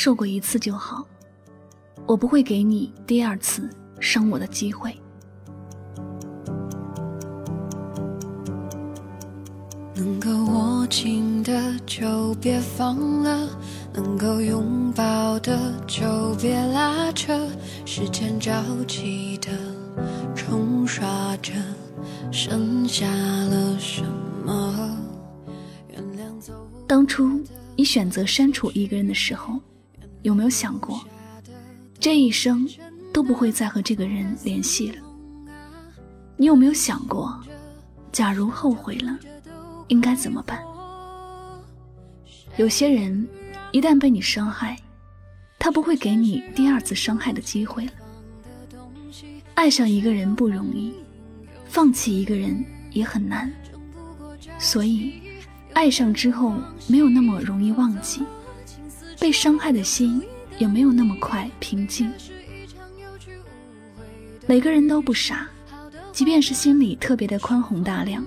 受过一次就好。我不会给你第二次伤我的机会。能够握紧的就别放了，能够拥抱的就别拉扯。时间着急的冲刷着，剩下了什么？原谅走。当初。你选择删除一个人的时候，有没有想过，这一生都不会再和这个人联系了？你有没有想过，假如后悔了，应该怎么办？有些人一旦被你伤害，他不会给你第二次伤害的机会了。爱上一个人不容易，放弃一个人也很难，所以。爱上之后没有那么容易忘记，被伤害的心也没有那么快平静。每个人都不傻，即便是心里特别的宽宏大量，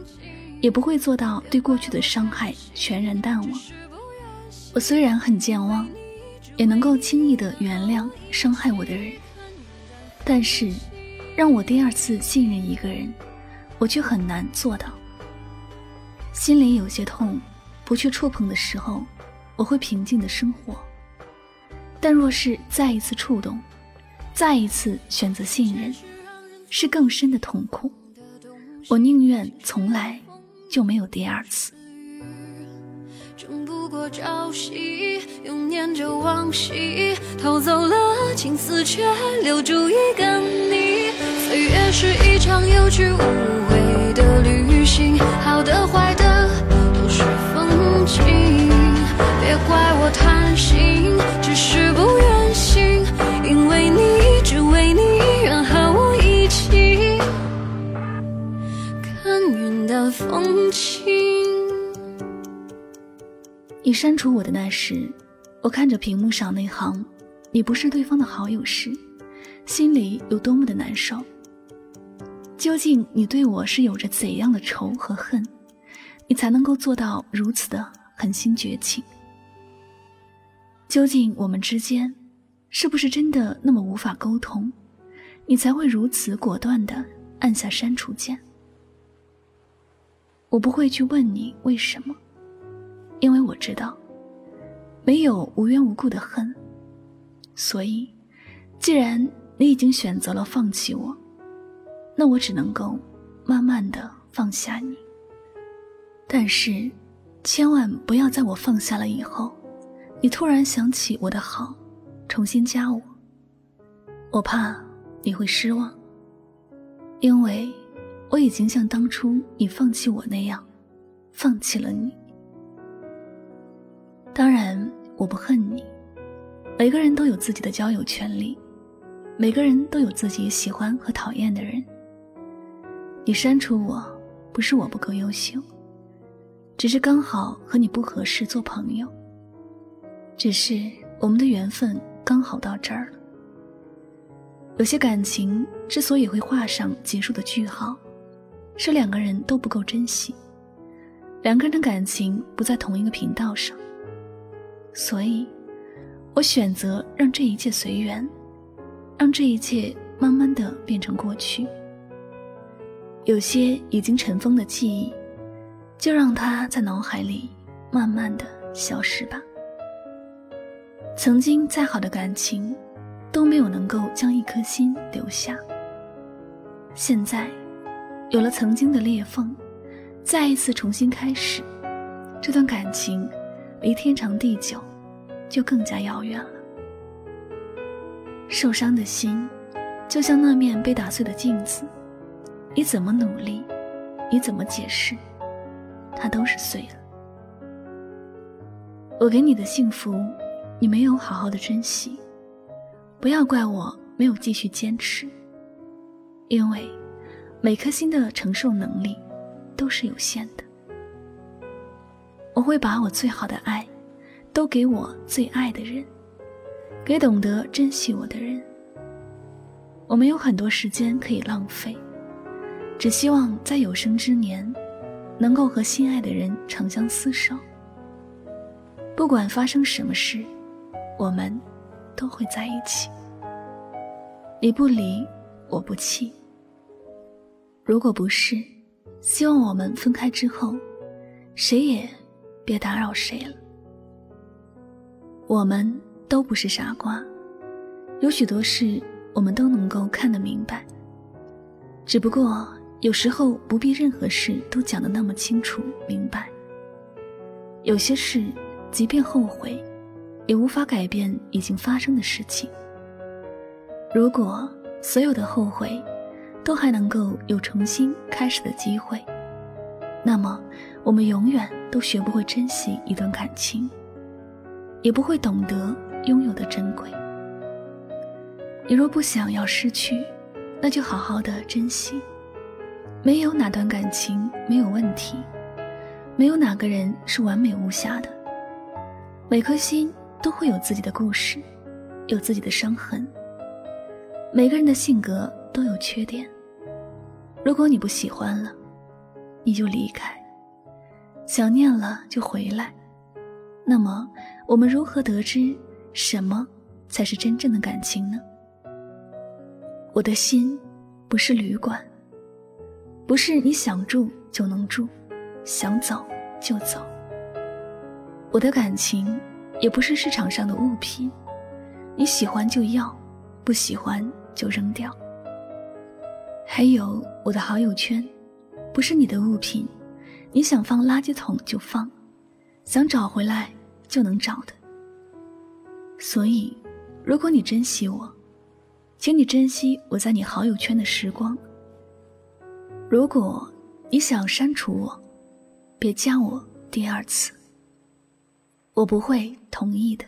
也不会做到对过去的伤害全然淡忘。我虽然很健忘，也能够轻易的原谅伤害我的人，但是让我第二次信任一个人，我却很难做到。心里有些痛，不去触碰的时候，我会平静的生活。但若是再一次触动，再一次选择信任，是更深的痛苦。我宁愿从来就没有第二次。争不过朝夕，又念着往昔，偷走了青丝，却留住一个你。岁月是一场有去无回的旅行，好的坏的都是风景。别怪我贪心，只是不愿醒，因为你，只为你，愿和我一起看云淡风轻。你删除我的那时，我看着屏幕上那行“你不是对方的好友”时，心里有多么的难受。究竟你对我是有着怎样的仇和恨？你才能够做到如此的狠心绝情？究竟我们之间是不是真的那么无法沟通？你才会如此果断的按下删除键？我不会去问你为什么，因为我知道没有无缘无故的恨。所以，既然你已经选择了放弃我，那我只能够慢慢的放下你。但是，千万不要在我放下了以后，你突然想起我的好，重新加我。我怕你会失望，因为我已经像当初你放弃我那样，放弃了你。当然，我不恨你。每个人都有自己的交友权利，每个人都有自己喜欢和讨厌的人。你删除我，不是我不够优秀。只是刚好和你不合适做朋友，只是我们的缘分刚好到这儿了。有些感情之所以会画上结束的句号，是两个人都不够珍惜，两个人的感情不在同一个频道上。所以，我选择让这一切随缘，让这一切慢慢的变成过去。有些已经尘封的记忆。就让它在脑海里慢慢的消失吧。曾经再好的感情，都没有能够将一颗心留下。现在，有了曾经的裂缝，再一次重新开始，这段感情离天长地久就更加遥远了。受伤的心，就像那面被打碎的镜子，你怎么努力，你怎么解释，它都是碎了。我给你的幸福，你没有好好的珍惜，不要怪我没有继续坚持，因为每颗心的承受能力都是有限的。我会把我最好的爱，都给我最爱的人，给懂得珍惜我的人。我们有很多时间可以浪费，只希望在有生之年，能够和心爱的人长相厮守。不管发生什么事，我们都会在一起。你不离，我不弃。如果不是，希望我们分开之后，谁也别打扰谁了。我们都不是傻瓜，有许多事我们都能够看得明白。只不过有时候不必任何事都讲得那么清楚明白。有些事。即便后悔，也无法改变已经发生的事情。如果所有的后悔，都还能够有重新开始的机会，那么我们永远都学不会珍惜一段感情，也不会懂得拥有的珍贵。你若不想要失去，那就好好的珍惜。没有哪段感情没有问题，没有哪个人是完美无瑕的。每颗心都会有自己的故事，有自己的伤痕。每个人的性格都有缺点。如果你不喜欢了，你就离开；想念了就回来。那么，我们如何得知什么才是真正的感情呢？我的心不是旅馆，不是你想住就能住，想走就走。我的感情也不是市场上的物品，你喜欢就要，不喜欢就扔掉。还有我的好友圈，不是你的物品，你想放垃圾桶就放，想找回来就能找的。所以，如果你珍惜我，请你珍惜我在你好友圈的时光。如果你想删除我，别加我第二次。我不会同意的。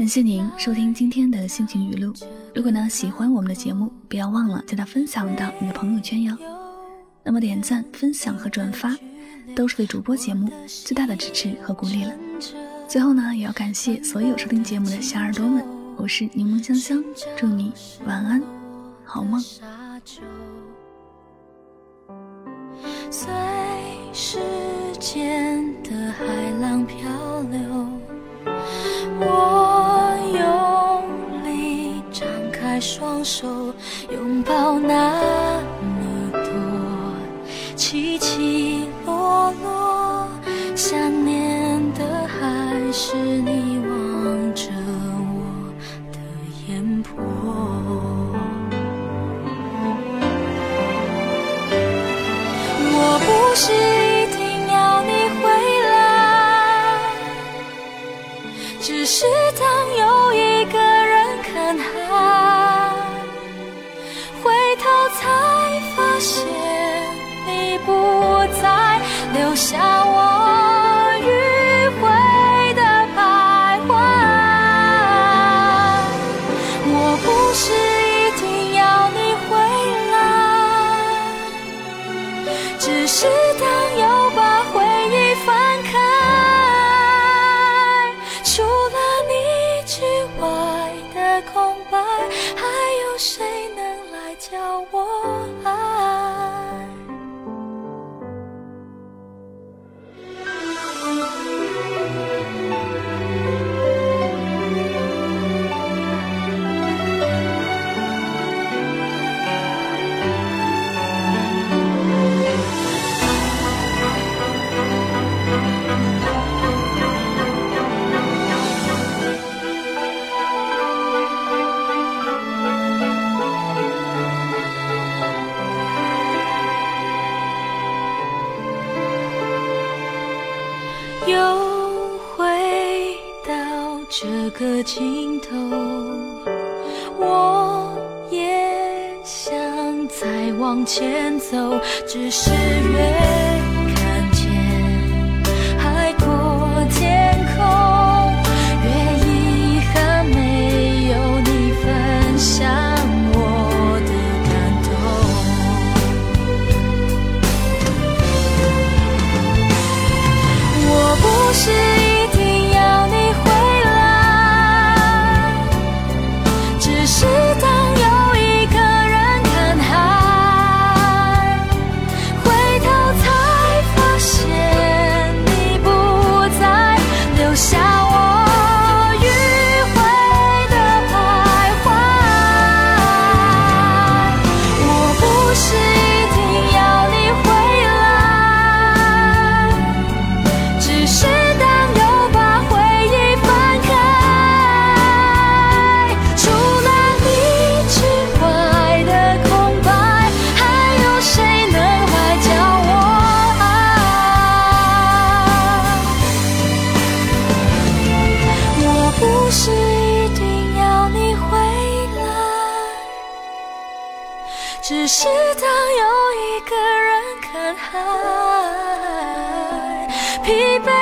感谢您收听今天的心情语录。如果呢喜欢我们的节目，不要忘了将它分享到你的朋友圈哟。那么点赞、分享和转发，都是对主播节目最大的支持和鼓励了。最后呢，也要感谢所有收听节目的小耳朵们。我是柠檬香香，祝你晚安，好梦。随时间的海浪双手拥抱那么多起起落落，想念的还是你望着我的眼波。我不是这个尽头，我也想再往前走，只是越。是当又一个人看海，疲惫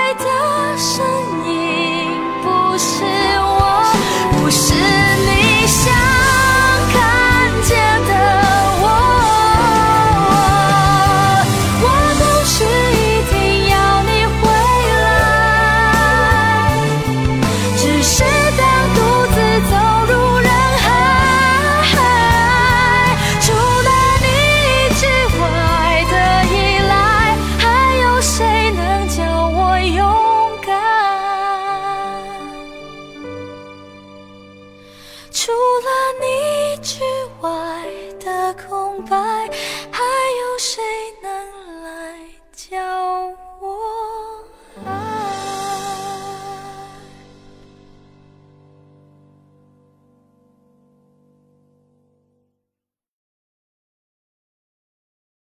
出。